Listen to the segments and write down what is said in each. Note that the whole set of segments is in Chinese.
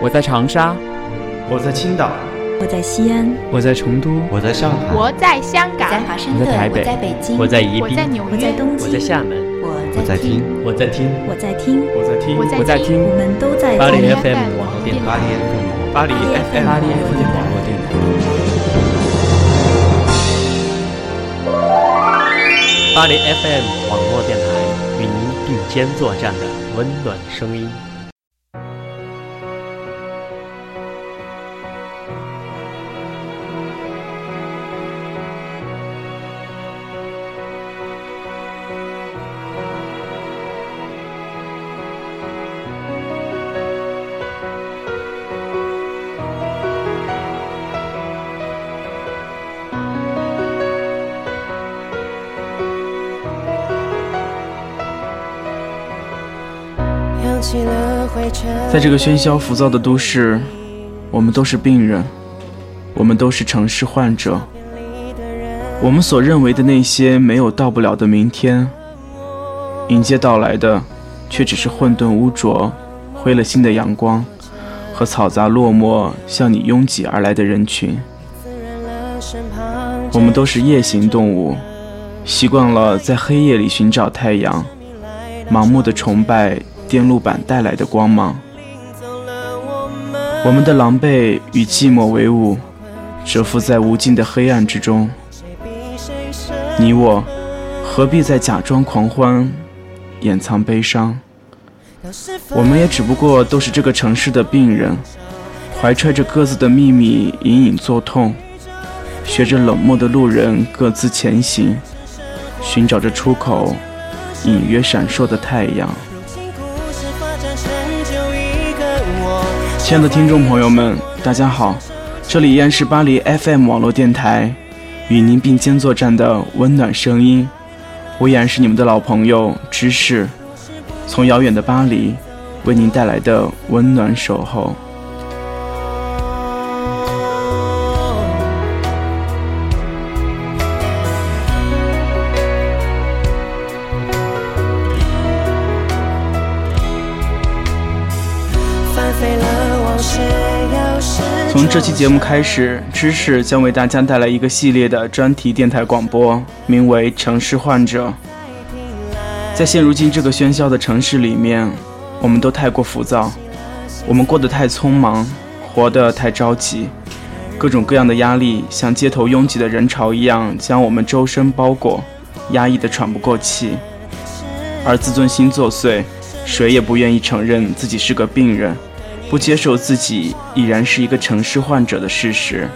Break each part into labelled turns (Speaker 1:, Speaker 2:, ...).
Speaker 1: 我在长沙，
Speaker 2: 我在青岛，
Speaker 3: 我在西安，
Speaker 4: 我在成都，
Speaker 5: 我在上海，
Speaker 6: 我在香港，
Speaker 7: 在华盛顿，
Speaker 1: 我在台北，
Speaker 7: 我在北京，
Speaker 4: 我在宜
Speaker 6: 宾，我在纽约，
Speaker 3: 我在东京，
Speaker 4: 我在厦门，
Speaker 7: 我在听，
Speaker 5: 我在听，
Speaker 3: 我在听，
Speaker 2: 我在听，
Speaker 1: 我在听，
Speaker 3: 我们都在
Speaker 4: 巴黎 FM 网络电台，
Speaker 5: 巴黎 FM，
Speaker 1: 巴黎 FM 网络电台，
Speaker 4: 巴黎 FM 网络电台与您并肩作战的温暖声音。
Speaker 2: 在这个喧嚣浮躁的都市，我们都是病人，我们都是城市患者。我们所认为的那些没有到不了的明天，迎接到来的，却只是混沌污浊、灰了心的阳光和嘈杂落寞向你拥挤而来的人群。我们都是夜行动物，习惯了在黑夜里寻找太阳，盲目的崇拜。电路板带来的光芒，我们的狼狈与寂寞为伍，蛰伏在无尽的黑暗之中。你我何必再假装狂欢，掩藏悲伤？我们也只不过都是这个城市的病人，怀揣着各自的秘密，隐隐作痛，学着冷漠的路人各自前行，寻找着出口，隐约闪烁的太阳。亲爱的听众朋友们，大家好，这里依然是巴黎 FM 网络电台，与您并肩作战的温暖声音。我依然是你们的老朋友芝士，从遥远的巴黎为您带来的温暖守候。从这期节目开始，知识将为大家带来一个系列的专题电台广播，名为《城市患者》。在现如今这个喧嚣的城市里面，我们都太过浮躁，我们过得太匆忙，活得太着急，各种各样的压力像街头拥挤的人潮一样，将我们周身包裹，压抑得喘不过气。而自尊心作祟，谁也不愿意承认自己是个病人。不接受自己已然是一个城市患者的事实，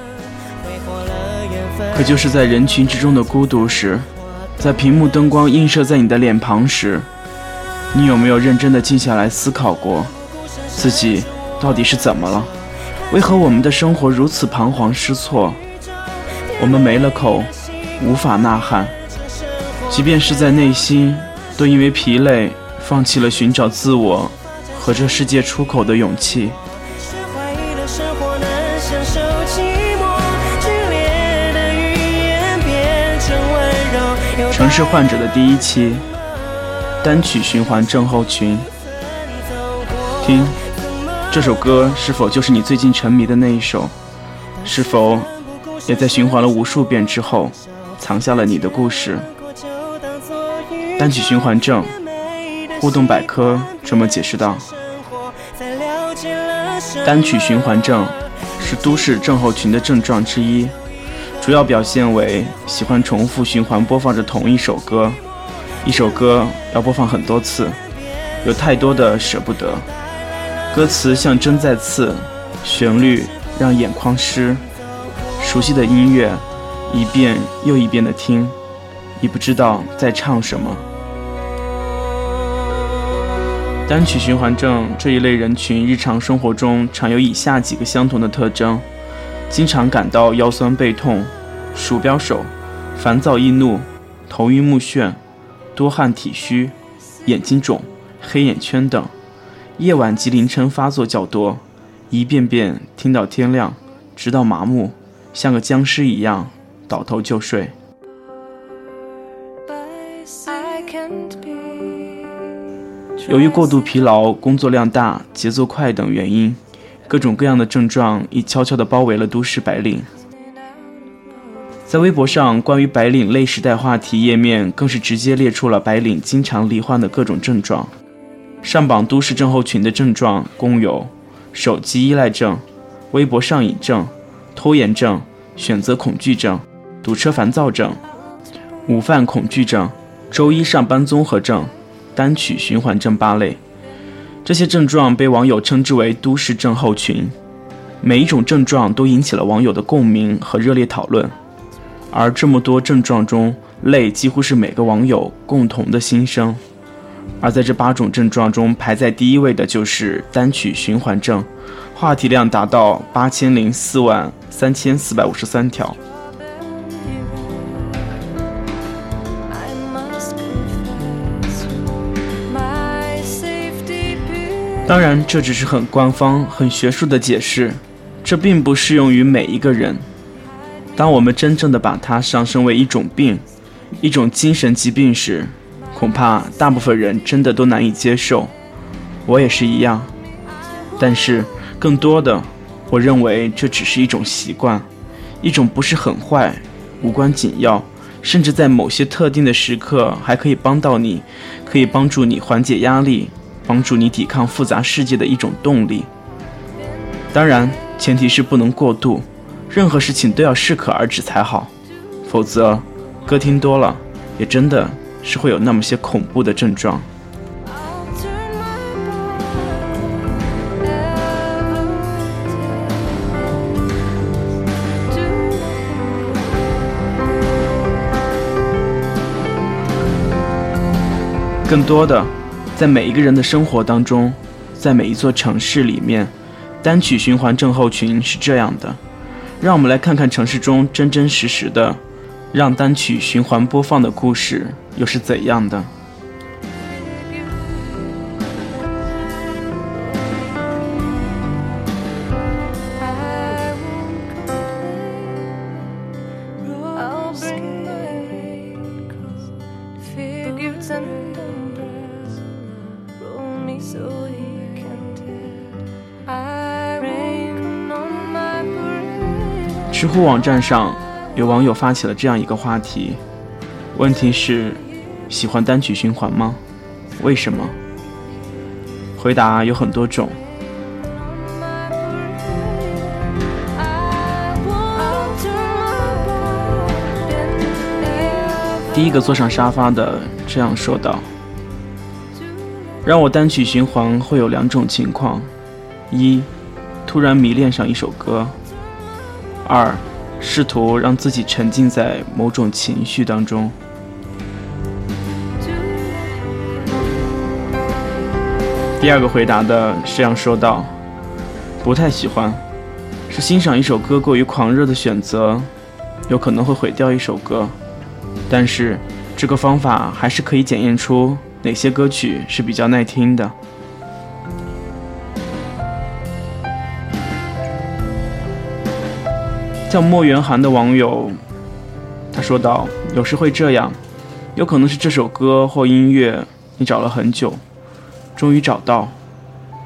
Speaker 2: 可就是在人群之中的孤独时，在屏幕灯光映射在你的脸庞时，你有没有认真的静下来思考过，自己到底是怎么了？为何我们的生活如此彷徨失措？我们没了口，无法呐喊，即便是在内心，都因为疲累，放弃了寻找自我。和这世界出口的勇气。城市患者的第一期单曲循环症候群。听，这首歌是否就是你最近沉迷的那一首？是否也在循环了无数遍之后，藏下了你的故事？单曲循环症。互动百科这么解释道：单曲循环症是都市症候群的症状之一，主要表现为喜欢重复循环播放着同一首歌，一首歌要播放很多次，有太多的舍不得。歌词像针在刺，旋律让眼眶湿，熟悉的音乐一遍又一遍的听，已不知道在唱什么。单曲循环症这一类人群，日常生活中常有以下几个相同的特征：经常感到腰酸背痛、鼠标手、烦躁易怒、头晕目眩、多汗体虚、眼睛肿、黑眼圈等；夜晚及凌晨发作较多，一遍遍听到天亮，直到麻木，像个僵尸一样倒头就睡。由于过度疲劳、工作量大、节奏快等原因，各种各样的症状已悄悄地包围了都市白领。在微博上，关于白领类时代话题页面更是直接列出了白领经常罹患的各种症状。上榜都市症候群的症状共有：手机依赖症、微博上瘾症、拖延症、选择恐惧症、堵车烦躁症、午饭恐惧症、周一上班综合症、单曲循环症八类。这些症状被网友称之为“都市症候群”。每一种症状都引起了网友的共鸣和热烈讨论。而这么多症状中，累几乎是每个网友共同的心声。而在这八种症状中，排在第一位的就是单曲循环症，话题量达到八千零四万三千四百五十三条。当然，这只是很官方、很学术的解释，这并不适用于每一个人。当我们真正的把它上升为一种病，一种精神疾病时，恐怕大部分人真的都难以接受，我也是一样。但是，更多的，我认为这只是一种习惯，一种不是很坏、无关紧要，甚至在某些特定的时刻还可以帮到你，可以帮助你缓解压力，帮助你抵抗复杂世界的一种动力。当然，前提是不能过度。任何事情都要适可而止才好，否则，歌听多了，也真的是会有那么些恐怖的症状。更多的，在每一个人的生活当中，在每一座城市里面，单曲循环症候群是这样的。让我们来看看城市中真真实实的让单曲循环播放的故事又是怎样的。知乎网站上，有网友发起了这样一个话题：问题是，喜欢单曲循环吗？为什么？回答有很多种。第一个坐上沙发的这样说道：“让我单曲循环会有两种情况：一，突然迷恋上一首歌。”二，试图让自己沉浸在某种情绪当中。第二个回答的这样说道：“不太喜欢，是欣赏一首歌过于狂热的选择，有可能会毁掉一首歌。但是这个方法还是可以检验出哪些歌曲是比较耐听的。”叫莫元涵的网友，他说道：“有时会这样，有可能是这首歌或音乐你找了很久，终于找到；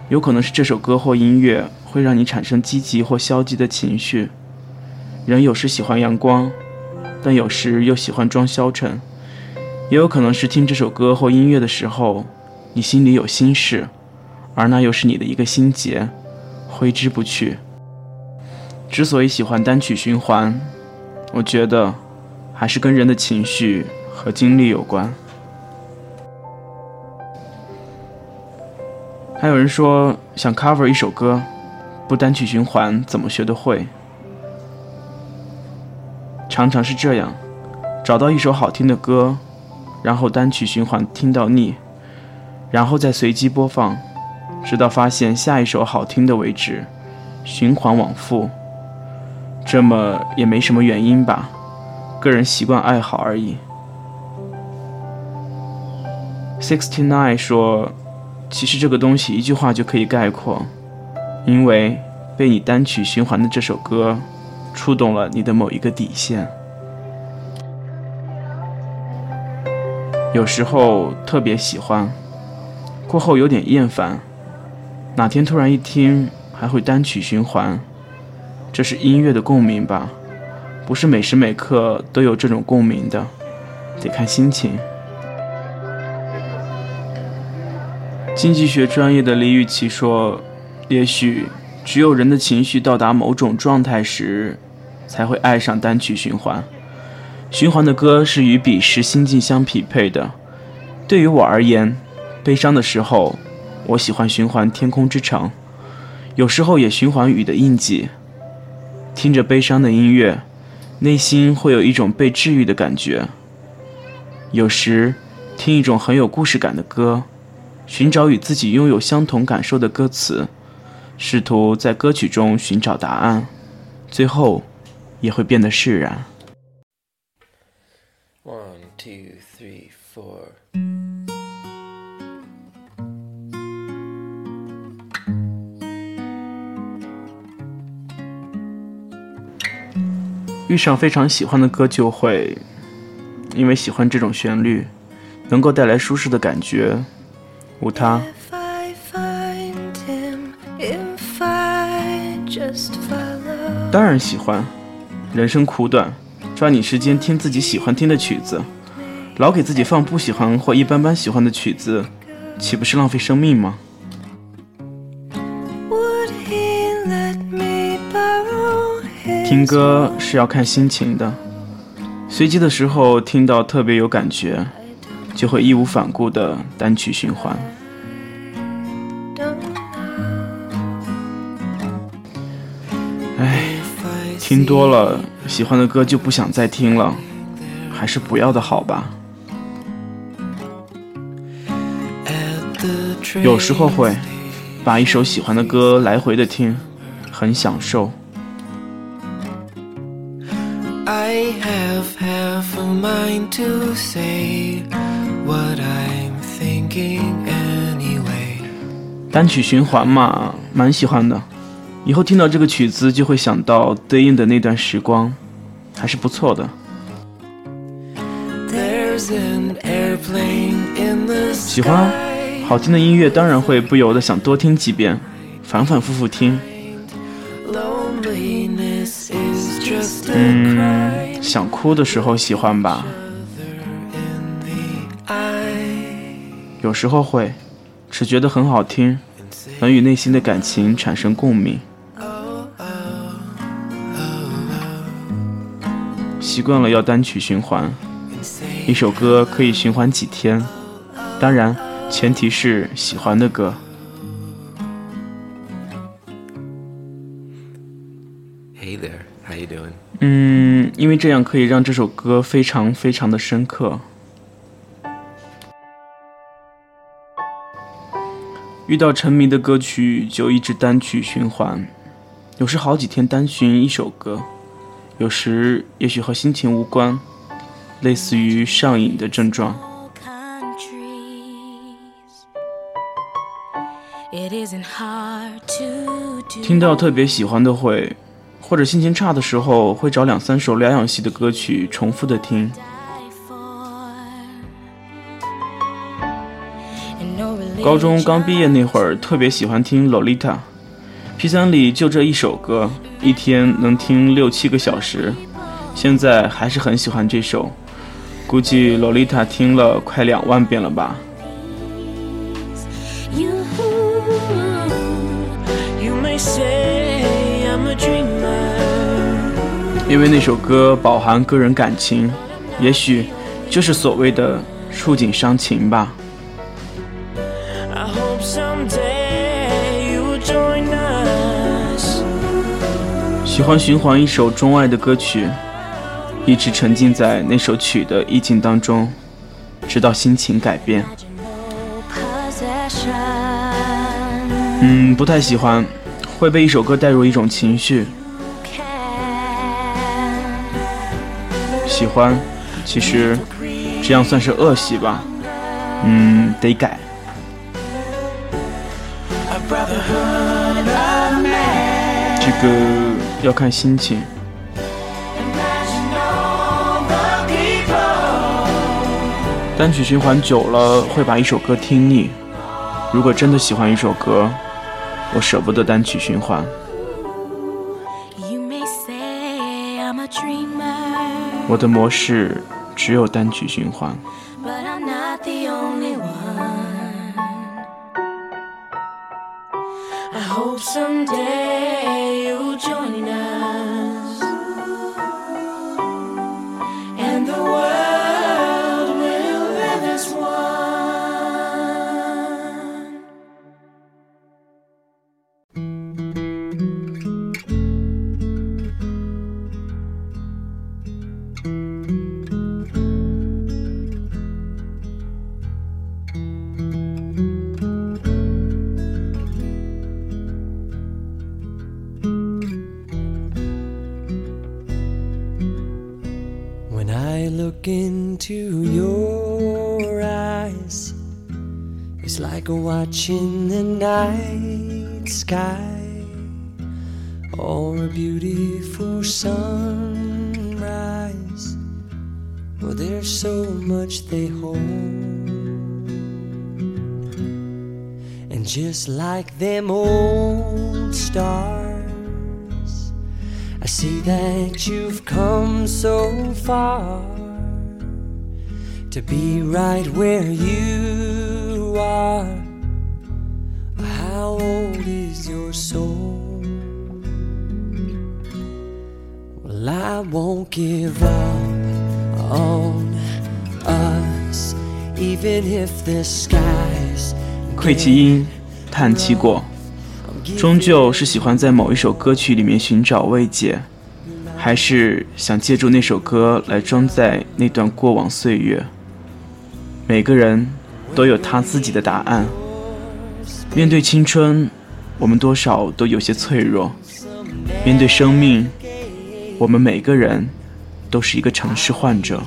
Speaker 2: 有可能是这首歌或音乐会让你产生积极或消极的情绪。人有时喜欢阳光，但有时又喜欢装消沉。也有可能是听这首歌或音乐的时候，你心里有心事，而那又是你的一个心结，挥之不去。”之所以喜欢单曲循环，我觉得还是跟人的情绪和经历有关。还有人说想 cover 一首歌，不单曲循环怎么学得会？常常是这样，找到一首好听的歌，然后单曲循环听到腻，然后再随机播放，直到发现下一首好听的为止，循环往复。这么也没什么原因吧，个人习惯爱好而已。Sixty nine 说：“其实这个东西一句话就可以概括，因为被你单曲循环的这首歌，触动了你的某一个底线。有时候特别喜欢，过后有点厌烦，哪天突然一听，还会单曲循环，这是音乐的共鸣吧？不是每时每刻都有这种共鸣的，得看心情。经济学专业的李雨琦说：“也许只有人的情绪到达某种状态时，才会爱上单曲循环。循环的歌是与彼时心境相匹配的。对于我而言，悲伤的时候，我喜欢循环《天空之城》，有时候也循环《雨的印记》。听着悲伤的音乐，内心会有一种被治愈的感觉。有时听一种很有故事感的歌。”寻找与自己拥有相同感受的歌词，试图在歌曲中寻找答案，最后也会变得释然。One two three four。遇上非常喜欢的歌，就会因为喜欢这种旋律，能够带来舒适的感觉。无他。当然喜欢，人生苦短，抓紧时间听自己喜欢听的曲子。老给自己放不喜欢或一般般喜欢的曲子，岂不是浪费生命吗？听歌是要看心情的，随机的时候听到特别有感觉。就会义无反顾的单曲循环。哎，听多了喜欢的歌就不想再听了，还是不要的好吧。有时候会把一首喜欢的歌来回的听，很享受。I have half a mind to say what I'm thinking anyway。单曲循环嘛，蛮喜欢的。以后听到这个曲子，就会想到对应的那段时光，还是不错的。喜欢好听的音乐，当然会不由得想多听几遍，反反复复听。嗯，想哭的时候喜欢吧，有时候会，只觉得很好听，能与内心的感情产生共鸣。习惯了要单曲循环，一首歌可以循环几天，当然前提是喜欢的歌。因为这样可以让这首歌非常非常的深刻。遇到沉迷的歌曲就一直单曲循环，有时好几天单循一首歌，有时也许和心情无关，类似于上瘾的症状。听到特别喜欢的会。或者心情差的时候，会找两三首疗养系的歌曲重复的听。高中刚毕业那会儿，特别喜欢听《Lolita》，P3 里就这一首歌，一天能听六七个小时。现在还是很喜欢这首，估计《Lolita》听了快两万遍了吧。因为那首歌饱含个人感情，也许就是所谓的触景伤情吧。喜欢循环一首钟爱的歌曲，一直沉浸在那首曲的意境当中，直到心情改变。嗯，不太喜欢，会被一首歌带入一种情绪。喜欢，其实这样算是恶习吧。嗯，得改。这个要看心情。单曲循环久了，会把一首歌听腻。如果真的喜欢一首歌，我舍不得单曲循环。我的模式只有单曲循环。
Speaker 3: Look into your eyes, it's like watching the night sky or a beautiful sunrise. Well, there's so much they hold. And just like them old stars, I see that you've come so far to be right where you are. How old is your soul? Well, I won't give up on us, even if the skies.
Speaker 2: 窥其音，探其果，终究是喜欢在某一首歌曲里面寻找慰藉，还是想借助那首歌来装载那段过往岁月？每个人都有他自己的答案。面对青春，我们多少都有些脆弱；面对生命，我们每个人都是一个城市患者。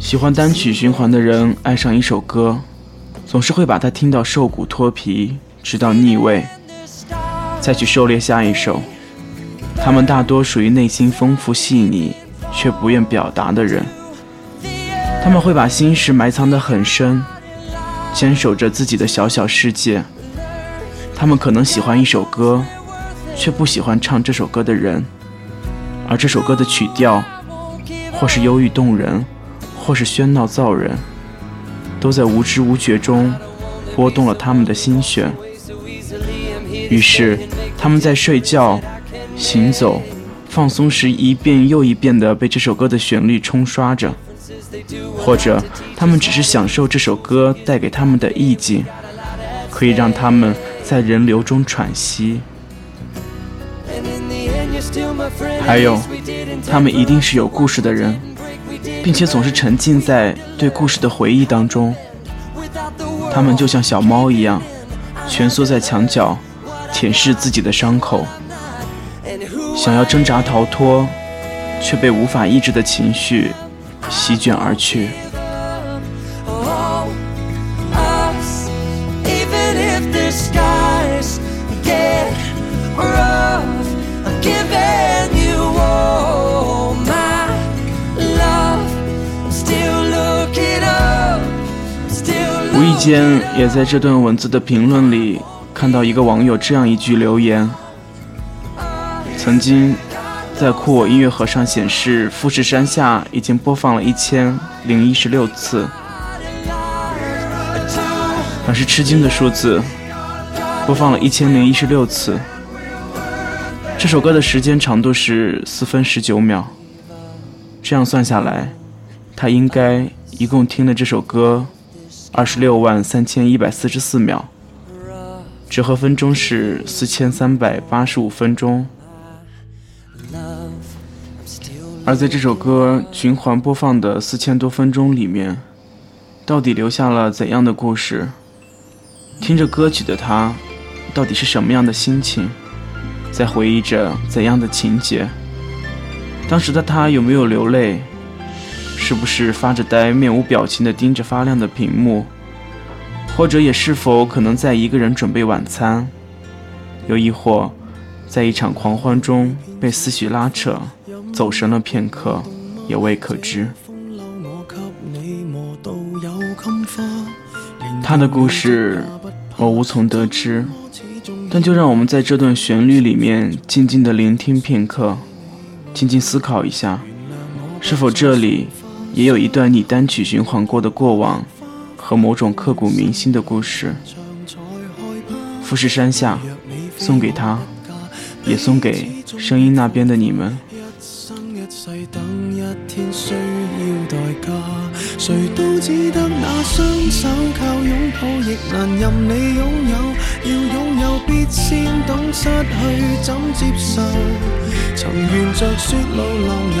Speaker 2: 喜欢单曲循环的人，爱上一首歌，总是会把它听到瘦骨脱皮，直到腻味，再去狩猎下一首。他们大多属于内心丰富细腻。却不愿表达的人，他们会把心事埋藏得很深，坚守着自己的小小世界。他们可能喜欢一首歌，却不喜欢唱这首歌的人，而这首歌的曲调，或是忧郁动人，或是喧闹噪人，都在无知无觉中拨动了他们的心弦。于是，他们在睡觉、行走。放松时，一遍又一遍地被这首歌的旋律冲刷着，或者他们只是享受这首歌带给他们的意境，可以让他们在人流中喘息。还有，他们一定是有故事的人，并且总是沉浸在对故事的回忆当中。他们就像小猫一样，蜷缩在墙角，舔舐自己的伤口。想要挣扎逃脱，却被无法抑制的情绪席卷而去。无意间，也在这段文字的评论里看到一个网友这样一句留言。曾经，在酷我音乐盒上显示，富士山下已经播放了一千零一十六次，很是吃惊的数字，播放了一千零一十六次。这首歌的时间长度是四分十九秒，这样算下来，他应该一共听了这首歌二十六万三千一百四十四秒，折合分钟是四千三百八十五分钟。而在这首歌循环播放的四千多分钟里面，到底留下了怎样的故事？听着歌曲的他，到底是什么样的心情？在回忆着怎样的情节？当时的他有没有流泪？是不是发着呆、面无表情地盯着发亮的屏幕？或者也是否可能在一个人准备晚餐？又亦或，在一场狂欢中被思绪拉扯？走神了片刻，也未可知。他的故事我无从得知，但就让我们在这段旋律里面静静的聆听片刻，静静思考一下，是否这里也有一段你单曲循环过的过往和某种刻骨铭心的故事。富士山下，送给他，也送给声音那边的你们。
Speaker 3: 世等一天需要代价谁都只得那双手靠拥抱，亦难任你拥有。要拥有，必先懂失去怎接受。曾沿着雪路浪游，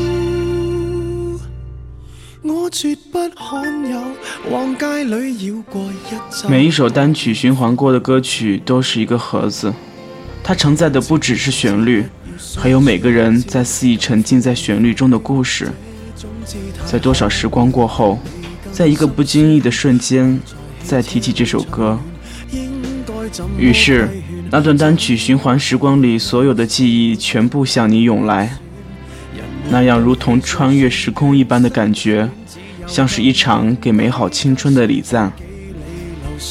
Speaker 3: 我绝不罕有，往街里绕过一
Speaker 2: 每一首单曲循环过的歌曲都是一个盒子，它承载的不只是旋律，还有每个人在肆意沉浸在旋律中的故事。在多少时光过后，在一个不经意的瞬间，再提起这首歌，于是。那段单曲循环时光里，所有的记忆全部向你涌来，那样如同穿越时空一般的感觉，像是一场给美好青春的礼赞。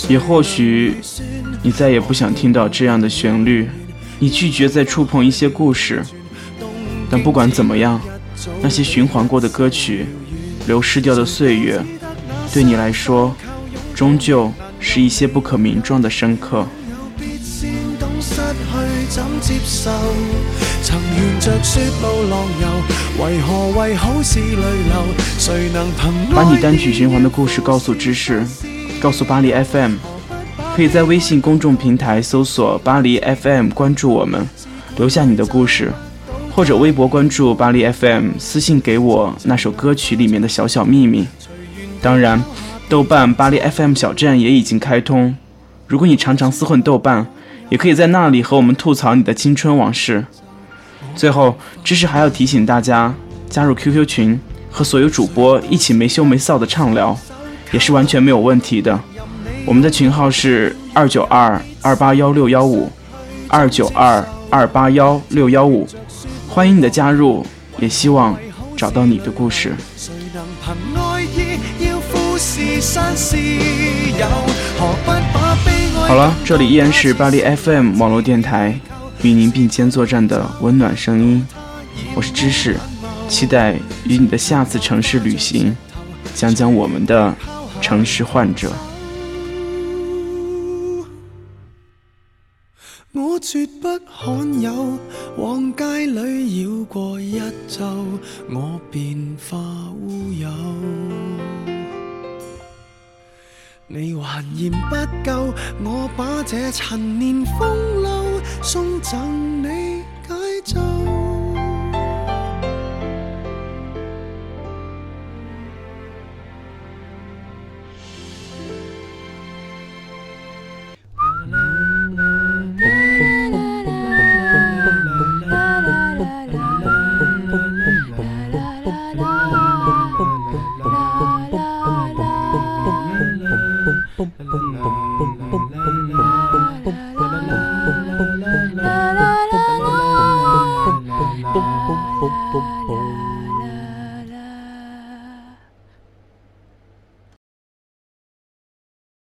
Speaker 2: 也或许，你再也不想听到这样的旋律，你拒绝再触碰一些故事。但不管怎么样，那些循环过的歌曲，流逝掉的岁月，对你来说，终究是一些不可名状的深刻。曾沿着雪路浪游，为何为好事泪流？谁能凭把你单曲循环的故事告诉知识，告诉巴黎 FM，可以在微信公众平台搜索巴黎 FM，关注我们，留下你的故事，或者微博关注巴黎 FM，私信给我那首歌曲里面的小小秘密。当然，豆瓣巴黎 FM 小站也已经开通，如果你常常厮混豆瓣。也可以在那里和我们吐槽你的青春往事。最后，知识还要提醒大家，加入 QQ 群，和所有主播一起没羞没臊的畅聊，也是完全没有问题的。我们的群号是二九二二八幺六幺五，二九二二八幺六幺五，欢迎你的加入，也希望找到你的故事。好了，这里依然是巴黎 FM 网络电台，与您并肩作战的温暖声音。我是知识，期待与你的下次城市旅行，讲讲我们的城市患者。我绝不罕有，往街里绕过一周，我便化乌有。你还嫌不够，我把这陈年风流送赠你解咒。